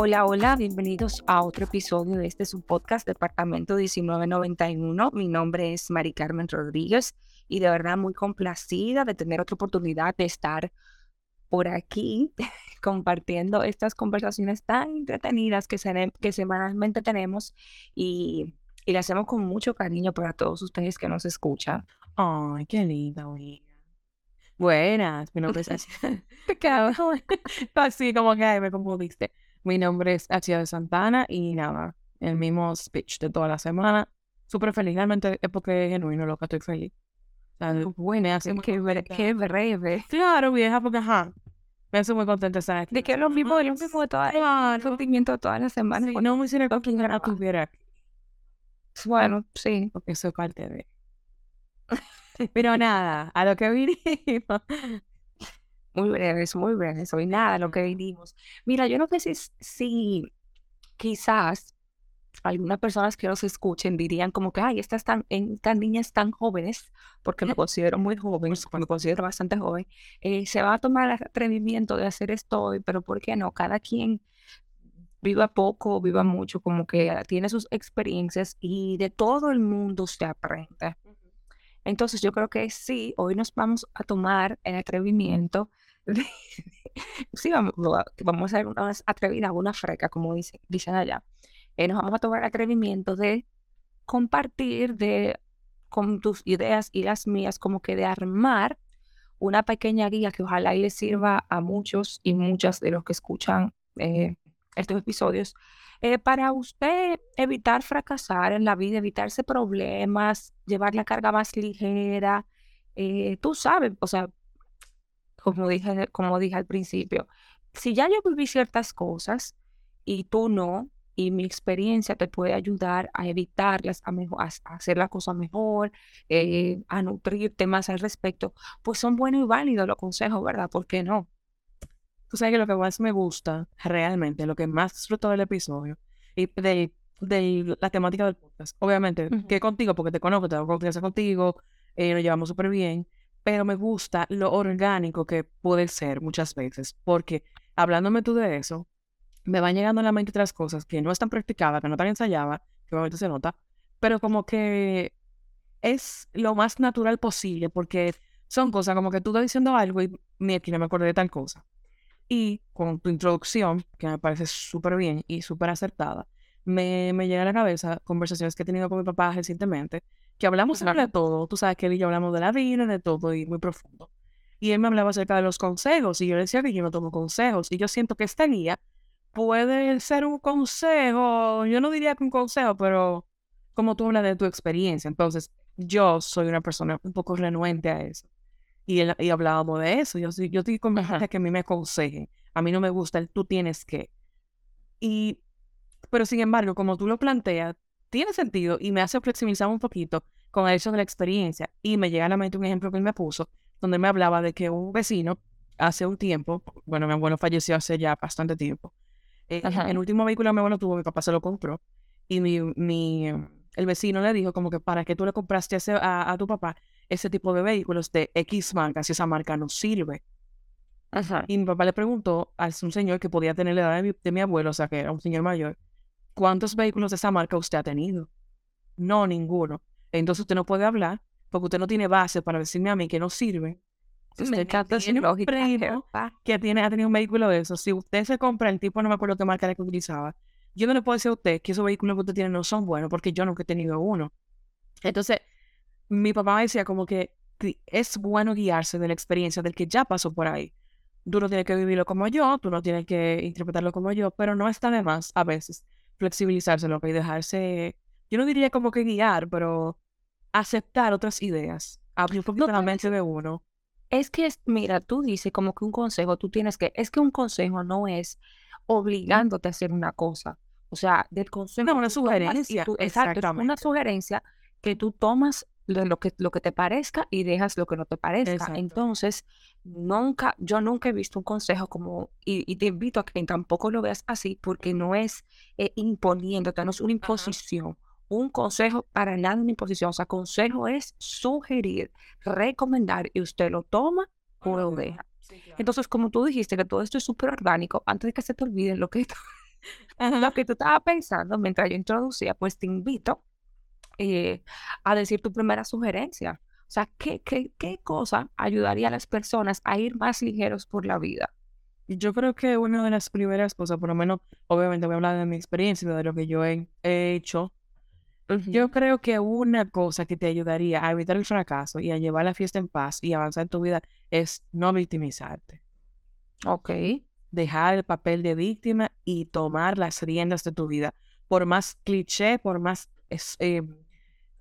Hola, hola, bienvenidos a otro episodio de este su podcast Departamento 1991. Mi nombre es Mari Carmen Rodríguez y de verdad muy complacida de tener otra oportunidad de estar por aquí compartiendo estas conversaciones tan entretenidas que, que semanalmente tenemos y, y las hacemos con mucho cariño para todos ustedes que nos escuchan. Ay, qué linda, Buenas, mi nombre es Así como que me confundiste. Mi nombre es Achia de Santana y nada, el mismo speech de toda la semana. Súper feliz, realmente es porque es genuino lo que estoy feliz. Qué, qué breve. Claro, vieja, porque ajá. Me hace muy contenta de estar aquí. De que es lo mismo, lo mismo de toda, el sentimiento de todas las semanas. no me hiciera con quien tuviera. Bueno, sí. Porque soy parte de. Pero nada, a lo que vinimos. Muy breves, muy breves. Hoy nada, lo que vinimos. Mira, yo no sé si, si quizás algunas personas que nos escuchen dirían como que, ay, estas, tan, estas niñas tan jóvenes, porque me considero muy joven, me considero bastante joven, eh, se va a tomar el atrevimiento de hacer esto pero ¿por qué no? Cada quien viva poco, viva mucho, como que tiene sus experiencias y de todo el mundo se aprende. Entonces yo creo que sí, hoy nos vamos a tomar el atrevimiento sí, vamos, vamos, a hacer unas atrevidas, una freca, como dicen allá. Eh, nos vamos a tomar el atrevimiento de compartir de, con tus ideas y las mías, como que de armar una pequeña guía que ojalá le sirva a muchos y muchas de los que escuchan eh, estos episodios, eh, para usted evitar fracasar en la vida, evitarse problemas, llevar la carga más ligera. tú sabes, o sea, como dije, como dije al principio, si ya yo viví ciertas cosas y tú no, y mi experiencia te puede ayudar a evitarlas, a, mejor, a hacer la cosa mejor, eh, a nutrirte más al respecto, pues son buenos y válidos los consejos, ¿verdad? ¿Por qué no? Tú sabes que lo que más me gusta realmente, lo que más disfruto del episodio y de, de la temática del podcast, obviamente, que contigo, porque te conozco, tengo confianza contigo, eh, nos llevamos súper bien, pero me gusta lo orgánico que puede ser muchas veces, porque hablándome tú de eso, me van llegando a la mente otras cosas que no están practicadas, que no están ensayadas, que obviamente se nota, pero como que es lo más natural posible, porque son cosas como que tú estás diciendo algo y mira, aquí no me acordé de tal cosa. Y con tu introducción, que me parece súper bien y súper acertada, me, me llega a la cabeza conversaciones que he tenido con mi papá recientemente, que hablamos de todo. Tú sabes que él y yo hablamos de la vida, de todo y muy profundo. Y él me hablaba acerca de los consejos y yo le decía que yo no tomo consejos. Y yo siento que esta guía puede ser un consejo, yo no diría que un consejo, pero como tú hablas de tu experiencia. Entonces, yo soy una persona un poco renuente a eso. Y, y hablábamos de eso. Yo, yo estoy convencida que a mí me aconsejen. A mí no me gusta el tú tienes que. Y, pero sin embargo, como tú lo planteas, tiene sentido y me hace flexibilizar un poquito con el hecho de la experiencia. Y me llega a la mente un ejemplo que él me puso, donde me hablaba de que un vecino hace un tiempo, bueno, mi abuelo falleció hace ya bastante tiempo. Eh, el último vehículo que mi abuelo tuvo, mi papá se lo compró. Y mi, mi, el vecino le dijo como que para que tú le compraste a, a, tu papá ese tipo de vehículos de X marca, si esa marca no sirve. Y mi papá le preguntó a un señor que podía tener la edad de de mi abuelo, o sea, que era un señor mayor, ¿Cuántos vehículos de esa marca usted ha tenido? No, ninguno. Entonces usted no puede hablar porque usted no tiene base para decirme a mí que no sirve. Tiene un primo que tiene, ha tenido un vehículo de eso. Si usted se compra el tipo, no me acuerdo qué marca era que utilizaba, yo no le puedo decir a usted que esos vehículos que usted tiene no son buenos porque yo nunca he tenido uno. Entonces, mi papá me decía como que es bueno guiarse de la experiencia del que ya pasó por ahí. Tú no tienes que vivirlo como yo, tú no tienes que interpretarlo como yo, pero no está de más a veces flexibilizarse, lo que dejarse, yo no diría como que guiar, pero aceptar otras ideas, abrir un poquito la mente de uno. Es que, mira, tú dices como que un consejo, tú tienes que, es que un consejo no es obligándote a hacer una cosa. O sea, del consejo. No, una sugerencia. exacto, una sugerencia que tú tomas lo que, lo que te parezca y dejas lo que no te parezca. Entonces, nunca, yo nunca he visto un consejo como, y, te invito a que tampoco lo veas así, porque no es eh, imponiéndote, no es una imposición. Un consejo para nada una imposición. O sea, consejo es sugerir, recomendar y usted lo toma o lo deja. Entonces, como tú dijiste que todo esto es súper orgánico, antes de que se te olvide lo que, lo que tú estabas pensando mientras yo introducía, pues te invito eh, a decir tu primera sugerencia. O sea, ¿qué, qué, ¿qué cosa ayudaría a las personas a ir más ligeros por la vida? Yo creo que una de las primeras cosas, por lo menos, obviamente voy a hablar de mi experiencia, de lo que yo he, hecho. Yo creo que una cosa que te ayudaría a evitar el fracaso y a llevar la fiesta en paz y avanzar en tu vida es no victimizarte. Ok. Dejar el papel de víctima y tomar las riendas de tu vida. Por más cliché, por más eh,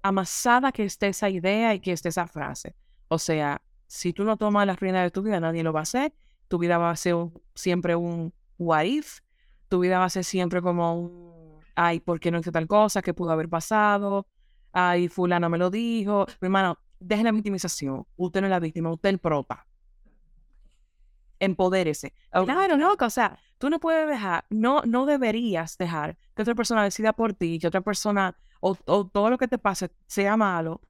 amasada que esté esa idea y que esté esa frase. O sea, si tú no tomas las riendas de tu vida, nadie lo va a hacer. Tu vida va a ser siempre un what if. Tu vida va a ser siempre como un, ay, ¿por qué no hice tal cosa? ¿Qué pudo haber pasado? Ay, fulano me lo dijo. Mi hermano, deje la victimización. Usted no es la víctima, usted es el propa. Empodérese. Claro, no, o sea, tú no puedes dejar, no, no deberías dejar que otra persona decida por ti, que otra persona o, todo lo que te pase sea malo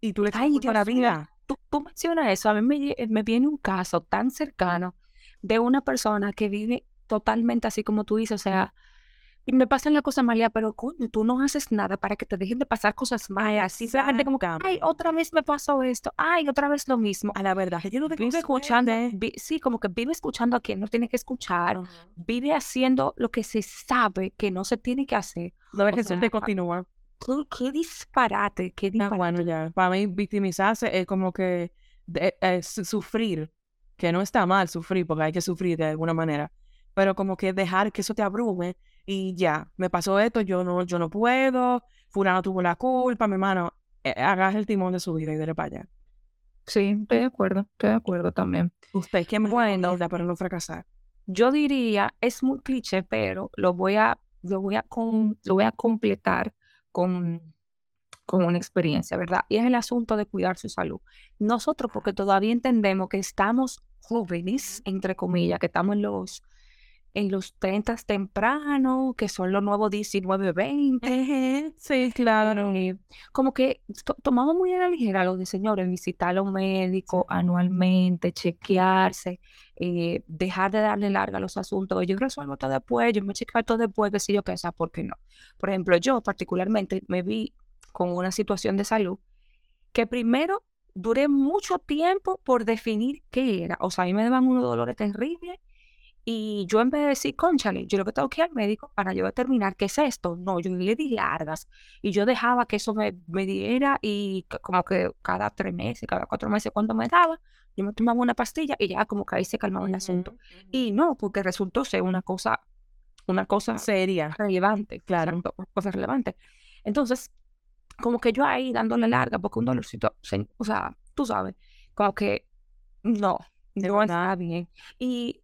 y tú le Ay, la vida. Tú, tú, mencionas eso. A mí me, me viene un caso tan cercano de una persona que vive totalmente así como tú dices, o sea, y me pasan las cosas malas, pero coño, tú no haces nada para que te dejen de pasar cosas malas. Así la gente como que, ay, otra vez me pasó esto, ay, otra vez lo mismo. A la verdad, yo no vive escuchando, sí, como que vive escuchando a quien no tiene que escuchar, vive haciendo lo que se sabe que no se tiene que hacer. No es de continuar qué, disparate, qué disparate. bueno, ya, para mí victimizarse es como que sufrir, que no está mal sufrir, porque hay que sufrir de alguna manera, pero como que dejar que eso te abrume y ya, me pasó esto, yo no, yo no puedo, fulano tuvo la culpa, mi hermano, eh, hagas el timón de su vida y de para allá. Sí, estoy de acuerdo, estoy de acuerdo también. ¿Usted qué me bueno para no fracasar? Yo diría, es muy cliché, pero lo voy a, lo voy a, lo voy a completar con, con una experiencia, ¿verdad? Y es el asunto de cuidar su salud. Nosotros, porque todavía entendemos que estamos jóvenes, entre comillas, que estamos en los en los 30 temprano, que son los nuevos 19, 20. Sí, claro. Eh, como que tomamos muy a la ligera lo de señores, visitar a un médico anualmente, chequearse, eh, dejar de darle larga a los asuntos. Yo resuelvo todo después, yo me chequeo todo después, que si yo qué sé, ¿por qué no? Por ejemplo, yo particularmente me vi con una situación de salud que primero duré mucho tiempo por definir qué era. O sea, a mí me daban unos dolores terribles y yo en vez de decir, conchale, yo lo que tengo que ir al médico para yo determinar qué es esto, no, yo le di largas y yo dejaba que eso me, me diera y como que cada tres meses, cada cuatro meses cuando me daba, yo me tomaba una pastilla y ya como que ahí se calmaba el asunto. Y no, porque resultó ser una cosa, una cosa seria, relevante, claro, una cosa relevante. Entonces, como que yo ahí dándole larga, porque un dolorcito, o sea, tú sabes, como que no, no está bien. Y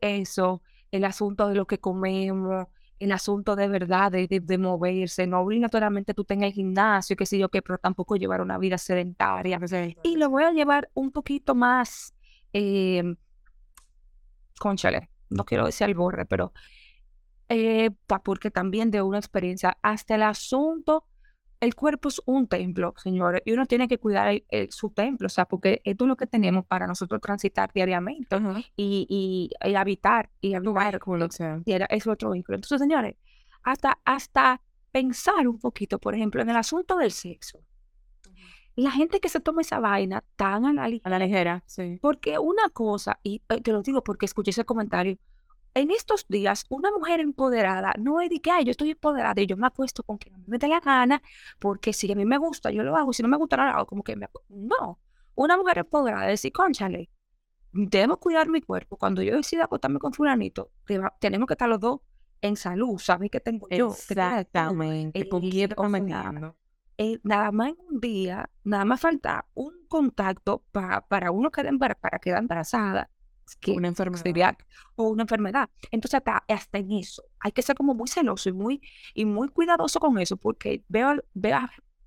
eso, el asunto de lo que comemos, el asunto de verdad de, de, moverse, no obligatoriamente tú tengas el gimnasio, qué sé yo qué, pero tampoco llevar una vida sedentaria. Y lo voy a llevar un poquito más, eh, conchale, no quiero decir al borre, pero eh, porque también de una experiencia, hasta el asunto el cuerpo es un templo, señores, y uno tiene que cuidar su templo, o sea, porque esto es lo que tenemos para nosotros transitar diariamente y, y, habitar y habitar. Y era, es otro vínculo. Entonces, señores, hasta, hasta pensar un poquito, por ejemplo, en el asunto del sexo. La gente que se toma esa vaina tan a la ligera. A la ligera, sí. Porque una cosa, y eh, te lo digo porque escuché ese comentario, en estos días, una mujer empoderada no es de que, ay, yo estoy empoderada y yo me acuesto con quien me dé la gana, porque si a mí me gusta, yo lo hago, si no me gusta, no lo hago, como que me... No, una mujer empoderada es decir, conchale, debemos cuidar mi cuerpo. Cuando yo decida acostarme con fulanito, tenemos que estar los dos en salud, ¿sabes qué tengo yo? Exactamente, eh, nada más en un día, nada más falta un contacto para uno que para quedar embarazada que una enfermedad. o una enfermedad. Entonces, hasta, hasta, en eso, hay que ser como muy celoso y muy, y muy cuidadoso con eso, porque veo, veo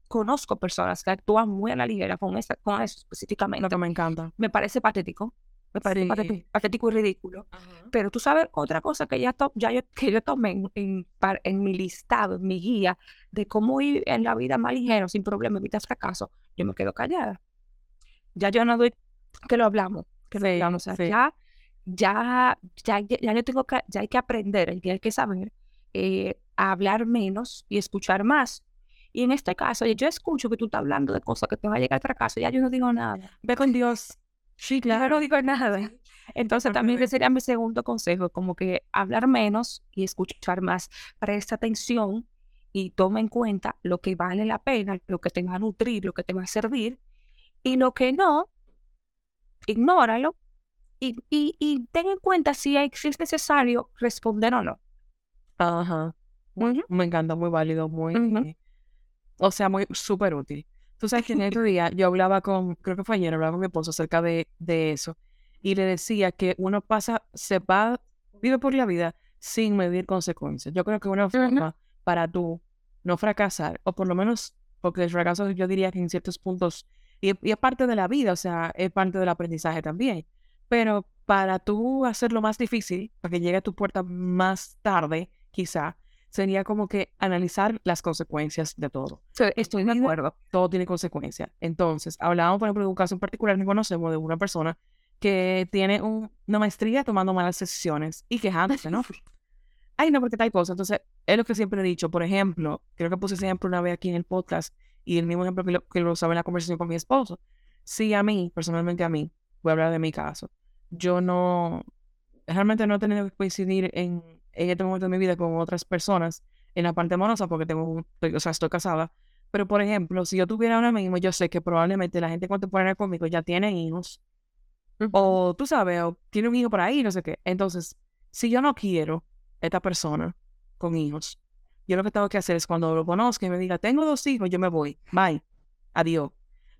conozco personas que actúan muy a la ligera con, esa, con eso específicamente. Lo que me encanta. Me parece patético. Me parece Sí. patético, patético y ridículo. Pero tú sabes otra cosa que ya, to- ya yo, que yo tomé en, en mi listado, en mi guía de cómo ir en la vida más ligero, sin problema, evitar fracaso, yo me quedo callada. Ya yo no doy, que lo hablamos, que Sí, hablamos. O sea, sí. ya, ya, ya, ya, ya yo tengo que, ya hay que aprender, y hay que saber eh, a hablar menos y escuchar más. Y en este caso, yo escucho que tú estás hablando de cosas que te va a llegar al fracaso, ya yo no digo nada. Ve con Dios. Sí, Ya no digo nada. Entonces también ese sería mi segundo consejo, como que hablar menos y escuchar más. Presta atención y toma en cuenta lo que vale la pena, lo que te va a nutrir, lo que te va a servir y lo que no, ignóralo y, y, y ten en cuenta si, hay, si es necesario responder o no. Ajá. Ujú. Me encanta, muy válido, muy... Ujú. O sea, muy súper útil. Tú sabes que en el otro día yo hablaba con, creo que fue ayer, hablaba con mi esposo acerca de, de eso. Y le decía que uno pasa, se va, vive por la vida sin medir consecuencias. Yo creo que una forma para tú no fracasar, o por lo menos, porque el fracaso yo diría que en ciertos puntos, y, y es parte de la vida, o sea, es parte del aprendizaje también. Pero para tú hacerlo más difícil, para que llegue a tu puerta más tarde, quizá, sería como que analizar las consecuencias de todo Sí, Estoy de acuerdo. todo tiene consecuencias. Entonces, hablábamos, por ejemplo, de un caso en particular que conocemos de una persona que tiene un- una maestría tomando malas decisiones y quejándose, ¿no? Ay, no, porque tal cosa. Entonces, es lo que siempre he dicho. Por ejemplo, creo que puse ese ejemplo una vez aquí en el podcast y el mismo ejemplo que lo, que lo usaba en la conversación con mi esposo. Si a mí, personalmente a mí, voy a hablar de mi caso, yo no, realmente no he tenido que coincidir en, en este momento de mi vida con otras personas en la parte amorosa porque tengo, o sea, estoy casada. Pero, por ejemplo, si yo tuviera ahora mismo, yo sé que probablemente la gente contemporánea conmigo ya tiene hijos. O tú sabes, o tiene un hijo por ahí, no sé qué. Entonces, si yo no quiero esta persona con hijos, yo lo que tengo que hacer es cuando lo conozca y me diga, tengo dos hijos, yo me voy. Bye. Adiós.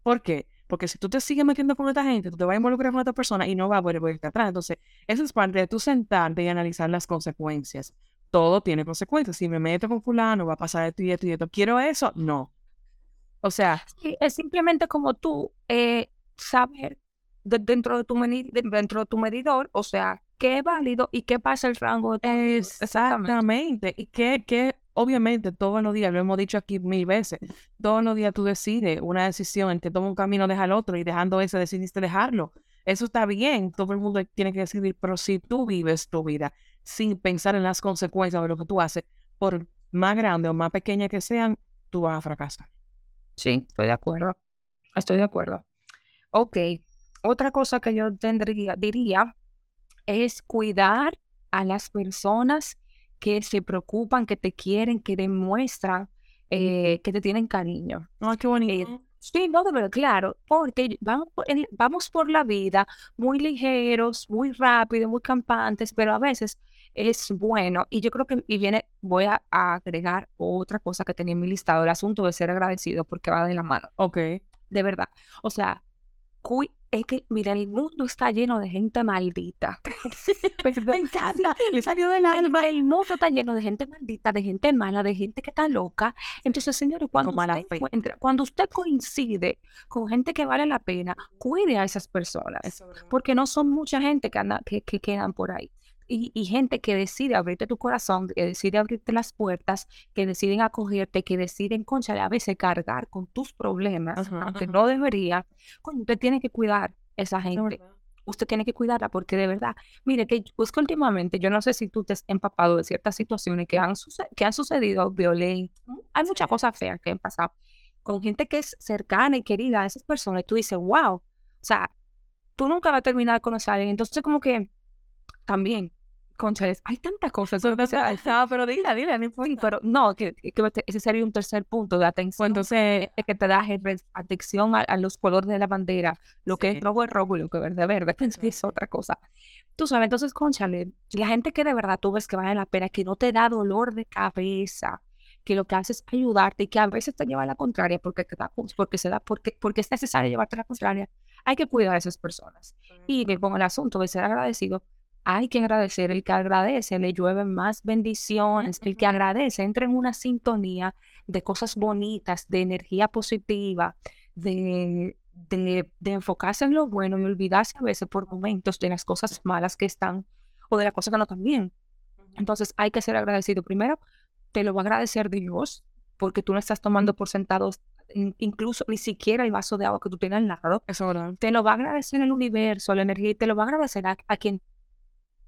¿Por qué? Porque si tú te sigues metiendo con esta gente, tú te vas a involucrar con esta persona y no va a poder volverte atrás. Entonces, eso es parte de tú sentarte y analizar las consecuencias. Todo tiene consecuencias. Si me meto con fulano, va a pasar esto y esto y esto. ¿Quiero eso? No. O sea, Sí, es simplemente como tú eh, saber de- dentro, de tu meni- de- dentro de tu medidor, o sea, qué es válido y qué pasa el rango de tu Exactamente. Y que, que obviamente todos los días, lo hemos dicho aquí mil veces, todos los días tú decides una decisión, el que toma un camino deja el otro y dejando ese decidiste dejarlo. Eso está bien, todo el mundo tiene que decidir, pero si tú vives tu vida sin pensar en las consecuencias de lo que tú haces, por más grande o más pequeña que sean, tú vas a fracasar. Sí, estoy de acuerdo. Estoy de acuerdo. Ok, otra cosa que yo tendría, diría es cuidar a las personas que se preocupan, que te quieren, que demuestran eh, que te tienen cariño. Ay, qué bonito. Sí, no, de verdad, claro, porque vamos por, en- vamos por la vida muy ligeros, muy rápidos, muy campantes, pero a veces es bueno. Y yo creo que, y viene, voy a, a agregar otra cosa que tenía en mi listado, el asunto de ser agradecido, porque va de la mano, Ok. de verdad. O sea, cui- es que, mira, el mundo está lleno de gente maldita. Me encanta. Le salió del alma. El mundo está lleno de gente maldita, de gente mala, de gente que está loca. Entonces, señores, cuando mala usted, encuentra- cuando usted coincide con gente que vale la pena, cuide a esas personas, porque no son mucha gente que, anda, que, que quedan por ahí. Y, y gente que decide abrirte tu corazón, que decide abrirte las puertas, que deciden acogerte, que deciden, concha, a veces cargar con tus problemas, aunque no debería. Usted tiene que cuidar esa gente. usted tiene que cuidarla porque de verdad, mire, que pues que últimamente, yo no sé si tú te has empapado de ciertas situaciones que han, que han sucedido, violencia, hay muchas cosas feas que han pasado con gente que es cercana y querida a esas personas y tú dices, wow, o sea, tú nunca vas a terminar de conocer a alguien, entonces como que también, concha, hay tantas cosas, o sea, Ah, pero dile, dile, no importa. pero no, que, que este- ese sería un tercer punto de Pues atención. entonces, que te da atención a, a los colores de la bandera, lo que Sí. es rojo es rojo y lo que es verde verde, que es otra cosa. Tú sabes, entonces, conchale, la gente que de verdad tú ves que vale la pena, que no te da dolor de cabeza, que lo que hace es ayudarte y que a veces te lleva a la contraria porque, da- porque, se da, porque, porque es necesario llevarte a la contraria, hay que cuidar a esas personas. Y que con el asunto de ser agradecido, hay que agradecer. El que agradece le llueven más bendiciones. El que agradece entra en una sintonía de cosas bonitas, de energía positiva, de, de, de enfocarse en lo bueno y olvidarse a veces por momentos de las cosas malas que están o de las cosas que no están bien. Entonces hay que ser agradecido. Primero, te lo va a agradecer Dios, porque tú no estás tomando por sentados incluso ni siquiera el vaso de agua que tú tienes al lado. Eso verdad. Te lo va a agradecer el universo, la energía, y te lo va a agradecer a, quien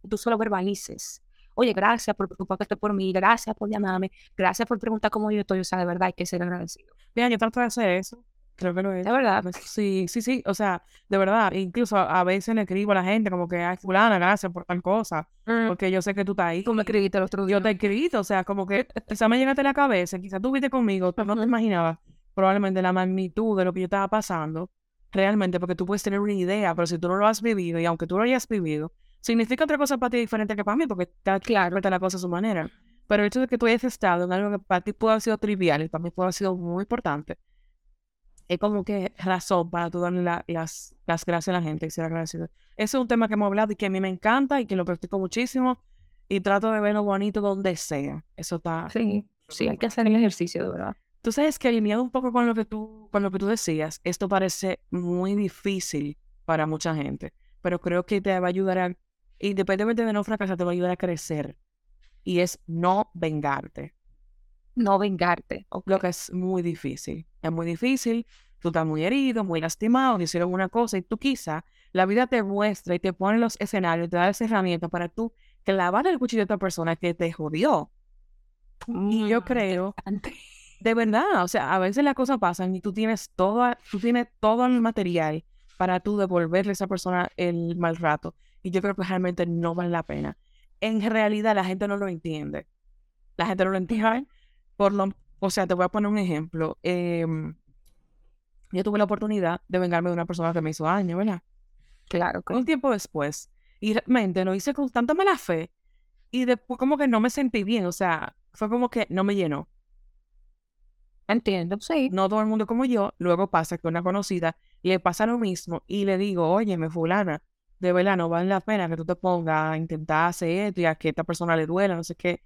tú solo verbalices. Oye, gracias por preocuparte por mí, gracias por llamarme, gracias por preguntar cómo yo estoy. O sea, de verdad hay que ser agradecido. Bien, yo trato de hacer eso. Creo que lo es. De verdad. Sí, sí, sí. O sea, de verdad. Incluso a, veces le escribo a la gente como que, ay, fulana, gracias por tal cosa. Mm. Porque yo sé que tú estás ahí. Tú me escribiste el otro día. Yo te he escrito. O sea, como que quizá me llegaste a la cabeza. Quizás tú viste conmigo. Tú no te imaginabas probablemente la magnitud de lo que yo estaba pasando. Realmente, porque tú puedes tener una idea, pero si tú no lo has vivido, y aunque tú lo hayas vivido, significa otra cosa para ti diferente que para mí, porque está claro, está la cosa a su manera. Pero el hecho de que tú hayas estado en algo que para ti puede haber sido trivial y para mí puede haber sido muy importante, es como que razón para tú darle las, las gracias a la gente y ser agradecido. Ese es un tema que hemos hablado y que a mí me encanta y que lo practico muchísimo y trato de verlo bonito donde sea. Eso está... Sí, sí, hay que hacer el ejercicio, de verdad. Tú sabes que alineado un poco con lo que tú, con lo que tú decías, esto parece muy difícil para mucha gente, pero creo que te va a ayudar a, independientemente de no fracasar, te va a ayudar a crecer. Y es no vengarte no vengarte. Lo que es muy difícil. Es muy difícil. Tú estás muy herido, muy lastimado, te hicieron una cosa y tú quizá la vida te muestra y te pone los escenarios, te da esa herramienta para tú clavar el cuchillo a otra persona que te jodió. y yo mm, creo, de verdad, o sea, a veces las cosas pasan y tú tienes todo, tú tienes todo el material para tú devolverle a esa persona el mal rato. Y yo creo que realmente no vale la pena. En realidad la gente no lo entiende. La gente no lo entiende por lo, o sea, te voy a poner un ejemplo. Em, yo tuve la oportunidad de vengarme de una persona que me hizo daño, ¿verdad? Claro. Un tiempo después. Y realmente lo hice con tanta mala fe. Y después como que no me sentí bien. O sea, fue como que no me llenó. Entiendo, sí. No todo el mundo como yo. Luego pasa que una conocida le pasa lo mismo y le digo, oye, me fulana, de verdad no vale la pena que tú te pongas a intentar hacer esto y a que esta persona le duela, no sé qué.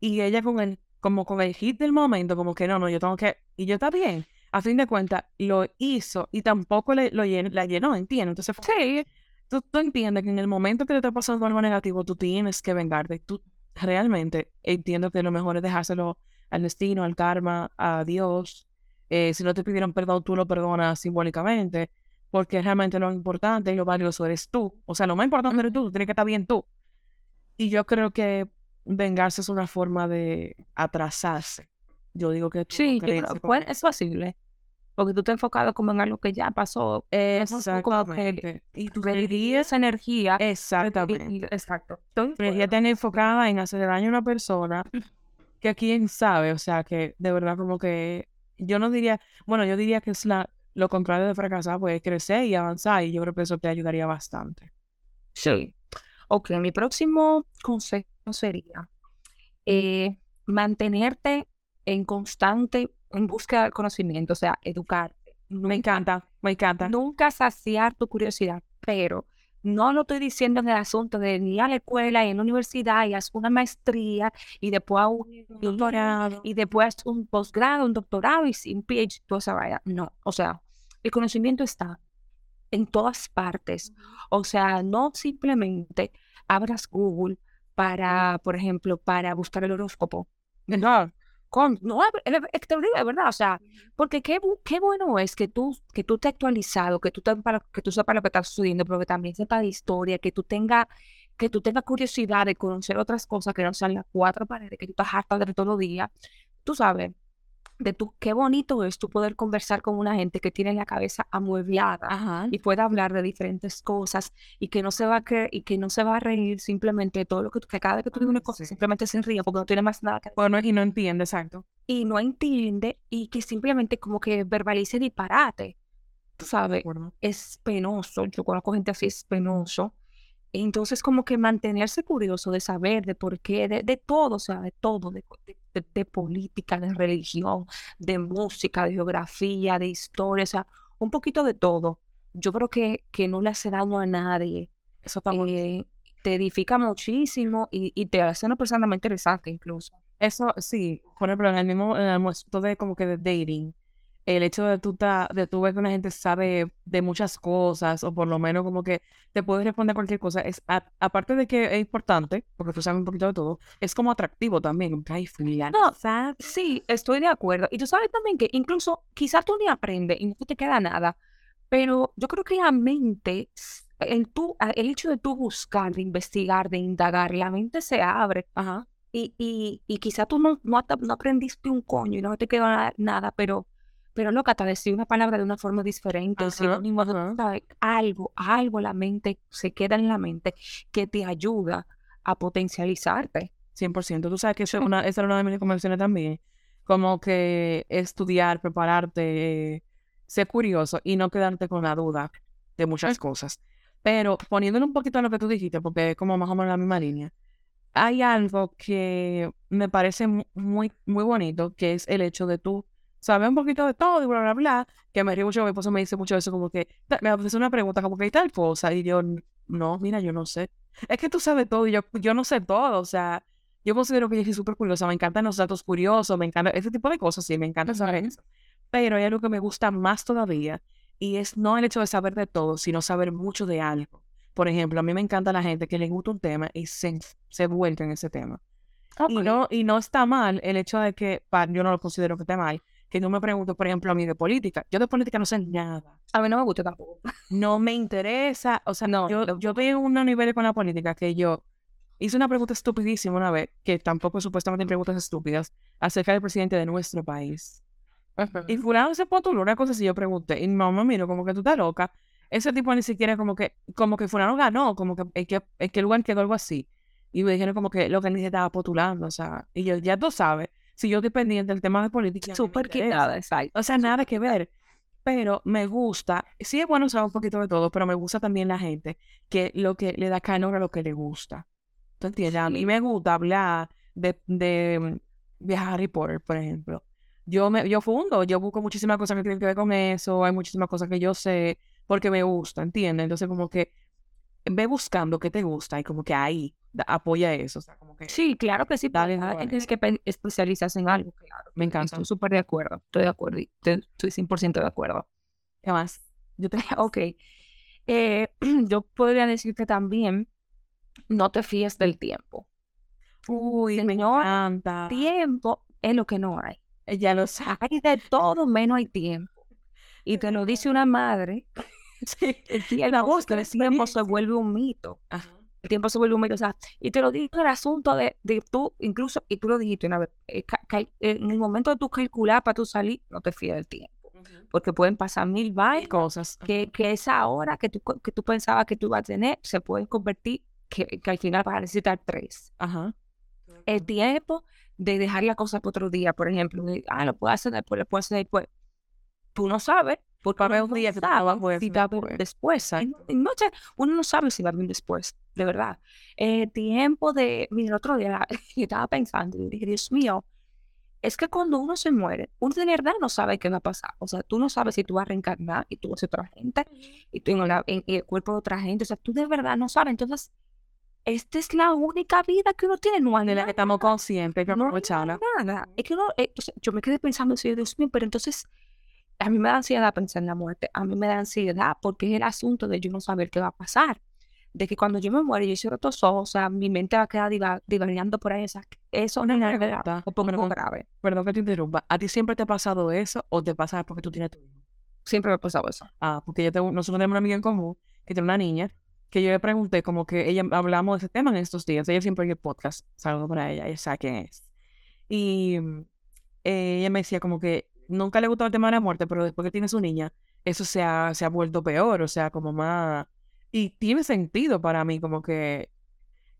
Y ella con el como con el hit del momento, como que no, no, yo tengo que, y yo está bien. A fin de cuentas, lo hizo y tampoco le, lo la llenó, entiendo. Entonces, sí, tú, tú, entiendes que en el momento que te está pasando algo negativo, tú tienes que vengarte. Tú realmente entiendo que lo mejor es dejárselo al destino, al karma, a Dios. Eh, si no te pidieron perdón, tú lo perdonas simbólicamente, porque realmente lo importante y lo valioso eres tú. O sea, lo más importante eres tú, tú tienes que estar bien tú. Y yo creo que vengarse es una forma de atrasarse. Yo digo que sí, es posible. Porque tú te has enfocado como en algo que ya pasó. Exactamente. y tu esa energía. Exactamente. exacto. Energía está enfocada en hacer daño a una persona que quién sabe, o sea, que de verdad como que yo no diría, bueno, yo diría que es la, lo contrario de fracasar, pues crecer y avanzar y yo creo que eso te ayudaría bastante. Sí. Ok, mi próximo consejo sería eh, mantenerte en constante, en busca de conocimiento, o sea, educarte. Me encanta, me encanta. Nunca saciar tu curiosidad, pero no lo estoy diciendo en el asunto de ir a la escuela y en la universidad y haz una maestría y después un doctorado y después un posgrado, un doctorado y sin PhD, toda esa vaya. No, o sea, el conocimiento está en todas partes. O sea, no simplemente abras Google para, por ejemplo, para buscar el horóscopo. No, con, no, es terrible, ¿verdad? O sea, porque qué, qué bueno es que tú, que tú te actualizado, que tú, te, que tú sepas lo que está sucediendo, pero que también sepas de historia, que tú tengas que tú tengas curiosidad de conocer otras cosas que no sean las cuatro paredes, que tú estás harta de todos los días. Tú sabes, de tu, qué bonito es tú poder conversar con una gente que tiene la cabeza amueblada y puede hablar de diferentes cosas y que no se va a creer y que no se va a reír simplemente de todo lo que, que cada vez que tú dices una cosa simplemente se ríe porque no tiene más nada que decir. Bueno, y no entiende, exacto. Y no entiende y que simplemente como que verbalice disparate. Tú sabes, es penoso. Yo conozco gente así, es penoso. Entonces, como que mantenerse curioso de saber de por qué, de, de todo, o sea, de todo, de, de, política, de religión, de música, de geografía, de historia, o sea, un poquito de todo. Yo creo que, que no le hace daño a nadie. Eso está eh, te edifica muchísimo y, y te hace una persona más interesante incluso. Eso sí, por ejemplo, en el mismo, en el almuerzo de como que de dating, el hecho de tú, ta- de tú ver que una gente sabe de muchas cosas, o por lo menos como que te puede responder cualquier cosa, es a- aparte de que es importante, porque tú sabes un poquito de todo, es como atractivo también. Ay, fulano No. Sí, estoy de acuerdo. Y tú sabes también que incluso quizás tú ni aprendes y no te queda nada, pero yo creo que la mente, el, tú, a- el hecho de tú buscar, de investigar, de indagar, la mente se abre. Ajá. Y, y, y quizás tú no, no, no aprendiste un coño y no te quedó na- nada, pero, pero loca, te decir una palabra de una forma diferente, Ajá, sinónimo ajá. algo, algo la mente se queda en la mente que te ayuda a potencializarte. 100%. Tú sabes que eso es una, esa era una de mis recomendaciones también. Como que estudiar, prepararte, eh, ser curioso y no quedarte con la duda de muchas cosas. Pero poniéndole un poquito a lo que tú dijiste, porque es como más o menos la misma línea, hay algo que me parece mu- muy, muy bonito, que es el hecho de tú saber un poquito de todo y bla, bla, bla, que me río mucho, mi esposo me dice mucho eso, como que me hace una pregunta, como que hay tal cosa, y yo, no, mira, yo no sé. Es que tú sabes todo y yo, yo no sé todo, o sea, yo considero que yo soy súper curiosa, me encantan los datos curiosos, me encanta ese tipo de cosas, sí, me encanta saber eso. Pero hay algo que me gusta más todavía y es no el hecho de saber de todo, sino saber mucho de algo. Por ejemplo, a mí me encanta la gente que le gusta un tema y se, se vuelca en ese tema. Y no, y no está mal el hecho de que, pa- yo no lo considero que esté mal, que no me pregunto, por ejemplo, a mí de política. Yo de política no sé nada. A mí no me gusta tampoco. No me interesa. O sea, No, yo, yo veo un nivel con la política que yo hice una pregunta estupidísima una vez, que tampoco supuestamente hay preguntas estúpidas, acerca del presidente de nuestro país. Y fulano se postuló una cosa así, yo pregunté, y mi mamá me miró como que tú estás loca. Ese tipo ni siquiera como que, como que fulano ganó, como que en qué, en qué lugar quedó algo así. Y me dijeron como que lo que ni se estaba postulando, o sea, y yo, ya tú sabes, si yo estoy pendiente del tema de política, Súper quitada, exacto. O sea, nada que ver. Pero me gusta, sí es bueno saber un poquito de todo, pero me gusta también la gente que lo que le da calor a lo que le gusta. ¿Tú entiendes? A mí me gusta hablar de, de, mm, de Harry Potter, por ejemplo. Yo me, yo fundo, yo busco muchísimas cosas que tienen que ver con eso, hay muchísimas cosas que yo sé porque me gusta, ¿entiendes? Entonces como que ve buscando qué te gusta y como que ahí da- apoya eso, o sea, como que Sí, claro que sí. Dale, porque cada dale. quien tiene que pe- especializarse en algo, claro. me encanta. Estoy súper de acuerdo. Estoy de acuerdo. Estoy 100% de acuerdo. ¿Qué más? Yo te... Ok. Eh, yo podría decir que también no te fíes del tiempo. Uy, me Señor, encanta. Tiempo es lo que no hay. Ya lo sé. Hay de todo menos hay tiempo. Y te lo dice una madre. Sí. El el tiempo se vuelve un mito. Ajá. El tiempo se vuelve un mito. O sea, y te lo digo el asunto de, de tú, incluso, y tú lo dijiste una vez, eh, en el momento de tú calcular para tú salir, no te fíes del tiempo. Porque pueden pasar mil vainas cosas. que, que esa hora que tú, que tú pensabas que tú ibas a tener se pueden convertir que, que al final vas a necesitar tres. Ajá. El tiempo de dejar la cosa para otro día, por ejemplo, de, ah, lo puedo hacer después, lo puedo hacer después. Tú no sabes, porque uno un día que poder si va a haber después. Y no- y no sé, uno no sabe si va a haber después, de verdad. Eh, tiempo de, mira, el otro día yo estaba pensando y dije, Dios mío, es que cuando uno se muere, uno de verdad no sabe qué va a pasar. O sea, tú no sabes si tú vas a reencarnar y tú vas a otra gente y tú en, la- en- en el cuerpo de otra gente. O sea, tú de verdad no sabes. Entonces, esta es la única vida que uno tiene. No hay De la que estamos conscientes, no nada. Es que uno, eh, o sea, yo me quedé pensando, así, Dios mío, pero entonces a mí me da ansiedad pensar en la muerte. A mí me da ansiedad porque es el asunto de yo no saber qué va a pasar. De que cuando yo me muera, yo cierro los ojos, o sea, mi mente va a quedar diva- divagando por ahí. O sea, eso no es nada un poco grave. Perdón que te interrumpa. ¿A ti siempre te ha pasado eso o te pasa porque tú tienes tu hijo? Siempre me ha pasado eso. Ah, porque yo tengo, nosotros tenemos una amiga en común que tiene una niña que yo le pregunté como que ella hablamos de ese tema en estos días. Ella siempre oye el podcast. Saludo para ella, ella sabe quién es. Y eh, ella me decía como que nunca le gustaba el tema de la muerte, pero después que tiene su niña, eso se ha, se ha vuelto peor, o sea, como más... Y tiene sentido para mí, como que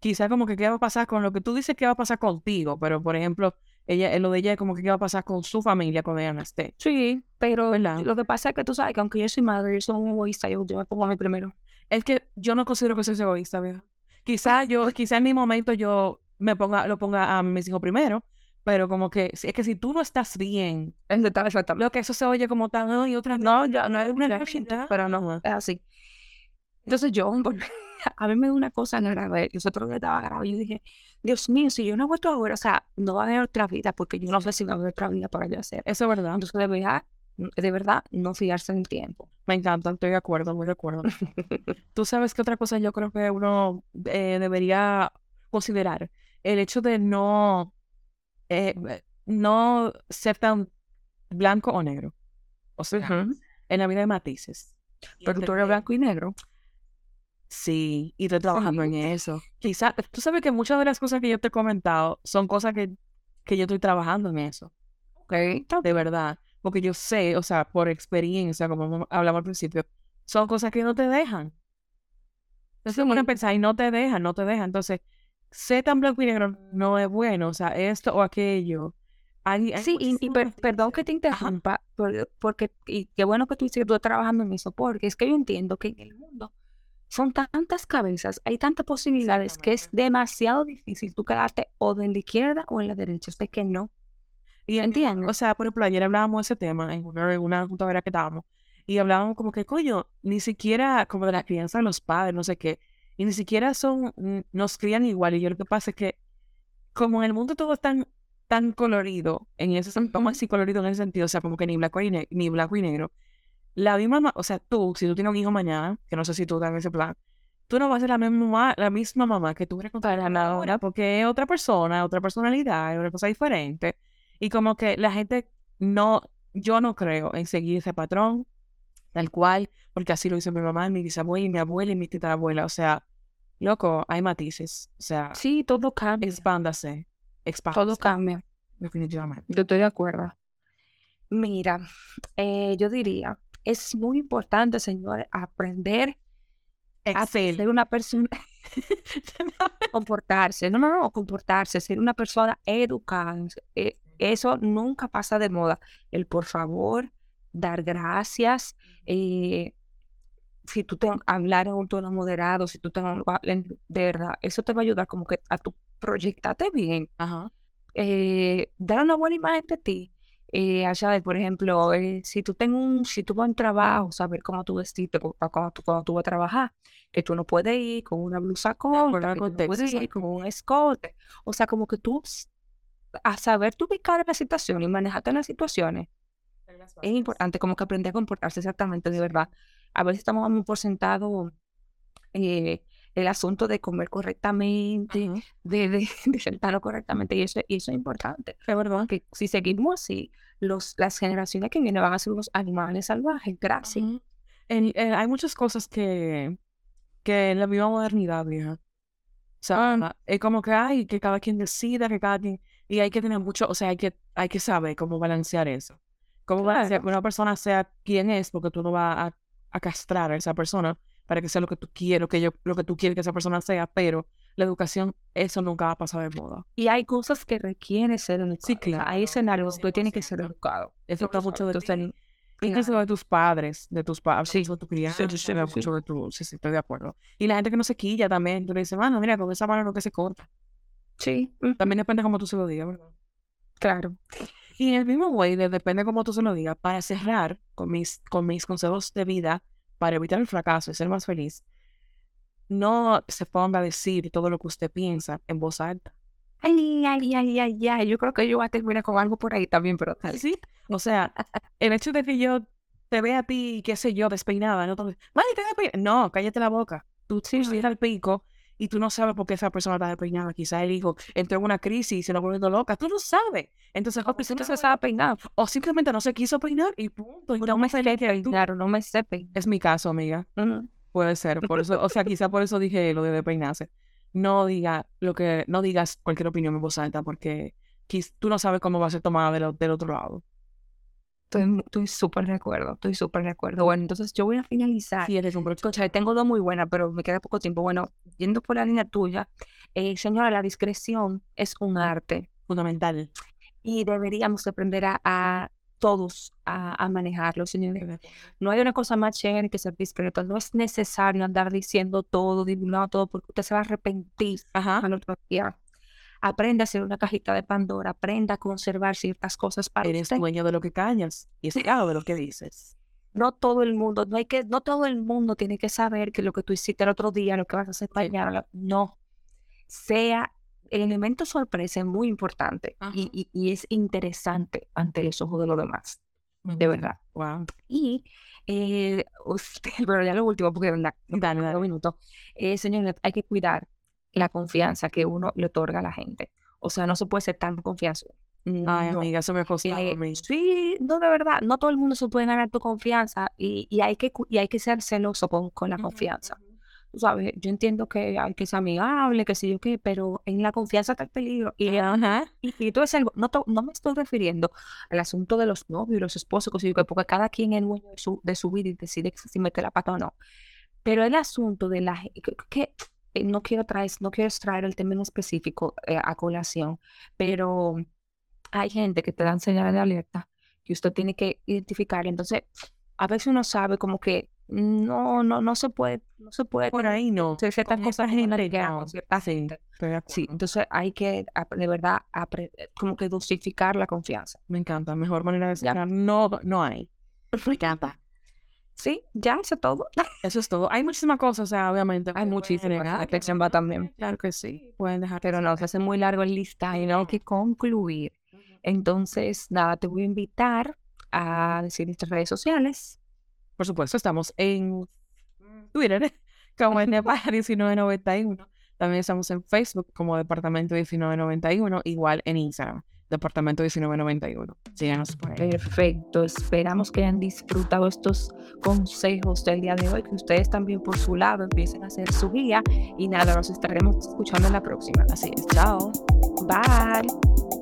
quizá como que qué va a pasar con lo que tú dices que va a pasar contigo, pero por ejemplo, ella, lo de ella es como que qué va a pasar con su familia cuando ella no esté. Sí, pero ¿Verdad? lo que pasa es que tú sabes que aunque yo soy madre, yo soy un egoísta, yo, yo me pongo a mí primero. Es que yo no considero que soy egoísta, vieja. Quizá yo, quizá en mi momento yo me ponga, lo ponga a mis hijos primero, pero como que es que si tú no estás bien, Es de tal exactamente. lo que eso se oye como tan, ay, otra vez". No, ya no es una realidad, pero no, es así. Entonces yo, a mí me da una cosa grave. Nosotros le estaba grave. Yo dije, Dios mío, si yo no vuelto ahora, o sea, no va a haber otra vida, porque yo no sé si va a haber otra vida para yo hacer. Eso es verdad. Entonces, de verdad, de verdad, no fiarse en el tiempo. Me encanta, estoy de acuerdo, muy de acuerdo. Tú sabes que otra cosa yo creo que uno eh, debería considerar, el hecho de no, eh, no ser tan blanco o negro. O sea, en la vida de matices. Pero tú eres blanco y negro. Sí, y estoy trabajando en eso. Quizá, tú sabes que muchas de las cosas que yo te he comentado son cosas que, que yo estoy trabajando en eso. Ok. De verdad. Porque yo sé, o sea, por experiencia, como hablamos al principio, son cosas que no te dejan. Entonces uno piensa, y no te dejan, no te dejan. Entonces, sé tan blanco y negro no es bueno, o sea, esto o aquello. sí, y, perdón que te interrumpa, porque, y qué bueno que tú estás trabajando en eso, porque es que yo entiendo que en el mundo son tantas cabezas, hay tantas posibilidades que es demasiado difícil tú quedarte o en la izquierda o en la derecha. Usted que no. Y entiendo, o sea, por ejemplo, ayer hablábamos de ese tema en una, en una que estábamos y hablábamos como que, coño, ni siquiera como de la crianza de los padres, no sé qué, y ni siquiera son, nos crían igual. Y yo lo que pasa es que, como en el mundo todo es tan, tan colorido, en ese sentido, así colorido en ese sentido, o sea, como que ni blanco, y ni blanco y negro, la misma, o sea, tú, si tú tienes un hijo mañana, que no sé si tú estás en ese plan, tú no vas a ser la misma mamá, la misma mamá que tú eres con ahora, porque es otra persona, otra personalidad, es una cosa diferente. Y como que la gente no, yo no creo en seguir ese patrón tal cual, porque así lo hizo mi mamá, mi bisabuela, y mi abuela y mi tita abuela. O sea, loco, hay matices. O sea, sí, todo cambia. Expándase. expándase. Todo cambia. Definitivamente. Yo estoy de acuerdo. Mira, eh, yo diría es muy importante, señores, aprender a ser una persona, comportarse, no, no, no, comportarse, ser una persona educada. Eh, eso nunca pasa de moda. El por favor, dar gracias, eh, si tú te hablar en un tono moderado, si tú te de verdad, eso te va a ayudar como que a tu proyectarte bien. Ajá. Eh, dar una buena imagen de ti eh, allá por ejemplo, eh, si tú tengo un, si tú vas a un trabajo, saber cómo tú vestirte cuando tú, cuando tú vas a trabajar, que tú no puedes ir con una blusa corta, no puedes ir con un escote, o sea, como que tú a saber tú ubicar en la situación y manejarte en las situaciones, es importante como que aprender a comportarse exactamente de verdad. A veces estamos dando por sentado eh, el asunto de comer correctamente, de, de, sentarlo correctamente, y eso, y eso es importante. Es verdad. Que si seguimos así, los, las generaciones que vienen van a ser unos animales salvajes. Gracias. Eh, hay muchas cosas que, que en la misma modernidad, vieja. O sea, ah. es como que hay que cada quien decida, que cada quien. Y hay que tener mucho, o sea, hay que, hay que saber cómo balancear eso. Cómo balancear que una persona sea quien es, porque tú no vas a, a castrar a esa persona para que sea lo que tú quieres, que yo, lo que tú quieres que esa persona sea, pero la educación, eso nunca va a pasar de moda. Y hay cosas que requieren ser educado. Sí, claro. Hay escenarios que tiene que ser educado. Eso está mucho de ti. Incluso de tus padres, de tus padres, sí. de tu crianza, sí, sí, mucho de tu, sí, sí, estoy de acuerdo. Y la gente que no se quilla también, tú le dices, mano, mira, con esa mano no que se corta. Sí. También depende cómo tú se lo digas, ¿verdad? Claro. Y en el mismo way, depende cómo tú se lo digas, para cerrar con mis, con mis consejos de vida, para evitar el fracaso y ser más feliz, no se ponga a decir todo lo que usted piensa en voz alta. Ay, ay, ay, ay, ay. Yo creo que yo voy a terminar con algo por ahí también, pero tal. Sí. O sea, el hecho de que yo te vea a ti, qué sé yo, despeinada, no, no cállate la boca. Tú sí al pico y tú no sabes por qué esa persona está despeinada. Quizá el hijo entró en una crisis y se lo volviendo loca. Tú no sabes. Entonces, o no se sabe peinar. O simplemente no se quiso peinar y punto. no, me sé peinar, no me sé peinar. Es mi caso, amiga. Puede ser. Por eso, o sea, quizá por eso dije lo de despeinarse. No diga lo que, no digas cualquier opinión en voz alta porque tú no sabes cómo va a ser tomada del, del otro lado. Estoy súper de acuerdo, estoy súper de acuerdo. Bueno, entonces yo voy a finalizar. Sí, eres un tengo dos muy buenas, pero me queda poco tiempo. Bueno, yendo por la línea tuya, eh, señora, la discreción es un arte. Fundamental. Y deberíamos aprender a, todos a, manejarlo, señores. No hay una cosa más chévere que ser discreto. No es necesario andar diciendo todo, divulgando todo, porque usted se va a arrepentir Ajá. al otro día aprenda a hacer una cajita de Pandora, aprenda a conservar ciertas cosas para Eres dueño de lo que cañas y esclavo de lo que dices. no todo el mundo, no hay que, no todo el mundo tiene que saber que lo que tú hiciste el otro día, lo que vas a hacer mañana, no. Sea, el elemento sorpresa es muy importante y, y, es interesante ante los ojos de los demás. De verdad. Wow. Y eh, usted, pero ya lo último, porque verdad, dale, dale un minuto. Eh, señores, hay que cuidar la confianza que uno le otorga a la gente. O sea, no se puede ser tan confianzudo. Ay, amiga, eso me eh, Sí, no, de verdad, no todo el mundo se puede ganar tu confianza y, y hay, que, y hay que ser celoso con, con la confianza. Tú sabes, yo entiendo que hay que ser amigable, que sé yo qué, pero en la confianza está el peligro. Y, y, y todo es algo, no, no me estoy refiriendo al asunto de los novios los esposos, porque cada quien es dueño de su, de su vida y decide si mete la pata o no. Pero el asunto de la que, eh, no quiero traer, no quiero extraer el término específico eh, a colación, pero hay gente que te dan señales de alerta que usted tiene que identificar. Entonces, a veces uno sabe como que no, no, no se puede, no se puede. Por ahí no. Ciertas cosas generales, cierta gente. Sí, entonces hay que de verdad como que dosificar la confianza. Me encanta, mejor manera de decir no, no hay. Me encanta. Sí, ya, eso es todo. Eso es todo. Hay muchísimas cosas, o sea, obviamente. Hay muchísimas. La va también. Claro que sí. Pueden dejar. Pero no, se hace muy largo el lista y no hay que concluir. Entonces, nada, te voy a invitar a decir nuestras redes sociales. Por supuesto, estamos en Twitter como NEPA 1991. También estamos en Facebook como Departamento 1991, igual en Instagram, Departamento 1991. Síganos por ahí. Perfecto, esperamos que hayan disfrutado estos consejos del día de hoy, que ustedes también por su lado empiecen a hacer su guía y nada, nos estaremos escuchando en la próxima. Así es, chao. Bye.